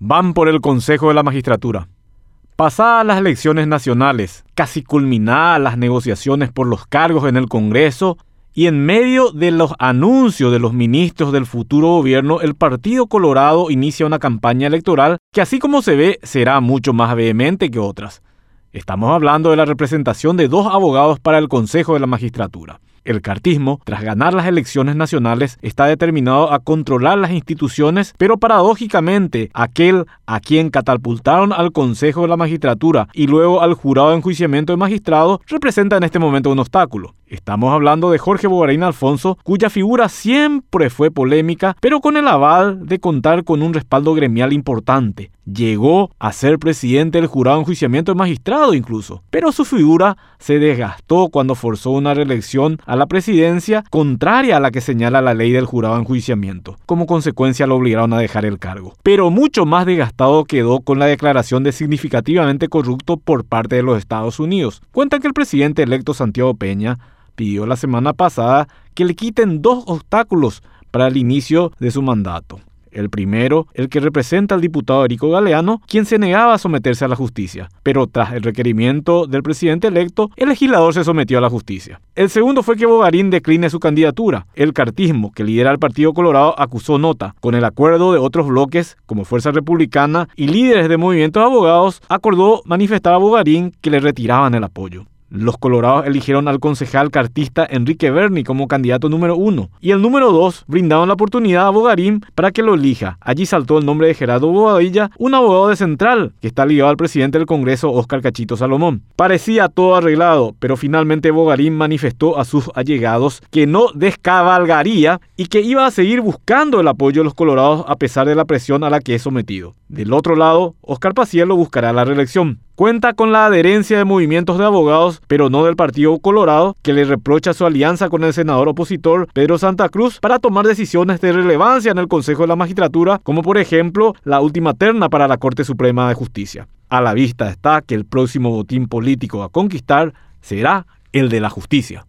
van por el Consejo de la Magistratura. Pasadas las elecciones nacionales, casi culminadas las negociaciones por los cargos en el Congreso, y en medio de los anuncios de los ministros del futuro gobierno, el Partido Colorado inicia una campaña electoral que así como se ve será mucho más vehemente que otras. Estamos hablando de la representación de dos abogados para el Consejo de la Magistratura. El cartismo, tras ganar las elecciones nacionales, está determinado a controlar las instituciones, pero paradójicamente, aquel a quien catapultaron al Consejo de la Magistratura y luego al jurado de enjuiciamiento de magistrados representa en este momento un obstáculo. Estamos hablando de Jorge Bogarín Alfonso, cuya figura siempre fue polémica, pero con el aval de contar con un respaldo gremial importante. Llegó a ser presidente del jurado de enjuiciamiento de magistrado incluso, pero su figura se desgastó cuando forzó una reelección a la presidencia contraria a la que señala la ley del jurado de enjuiciamiento. Como consecuencia lo obligaron a dejar el cargo. Pero mucho más desgastado quedó con la declaración de significativamente corrupto por parte de los Estados Unidos. Cuentan que el presidente electo Santiago Peña pidió la semana pasada que le quiten dos obstáculos para el inicio de su mandato. El primero, el que representa al diputado Erico Galeano, quien se negaba a someterse a la justicia. Pero tras el requerimiento del presidente electo, el legislador se sometió a la justicia. El segundo fue que Bogarín decline su candidatura. El cartismo, que lidera el Partido Colorado, acusó nota. Con el acuerdo de otros bloques, como Fuerza Republicana y líderes de movimientos abogados, acordó manifestar a Bogarín que le retiraban el apoyo. Los colorados eligieron al concejal cartista Enrique Berni como candidato número uno y el número dos brindaron la oportunidad a Bogarín para que lo elija. Allí saltó el nombre de Gerardo Bobadilla, un abogado de Central que está ligado al presidente del Congreso Óscar Cachito Salomón. Parecía todo arreglado, pero finalmente Bogarín manifestó a sus allegados que no descabalgaría y que iba a seguir buscando el apoyo de los colorados a pesar de la presión a la que es sometido. Del otro lado, Óscar Pacielo buscará la reelección. Cuenta con la adherencia de movimientos de abogados, pero no del Partido Colorado, que le reprocha su alianza con el senador opositor Pedro Santa Cruz para tomar decisiones de relevancia en el Consejo de la Magistratura, como por ejemplo la última terna para la Corte Suprema de Justicia. A la vista está que el próximo botín político a conquistar será el de la justicia.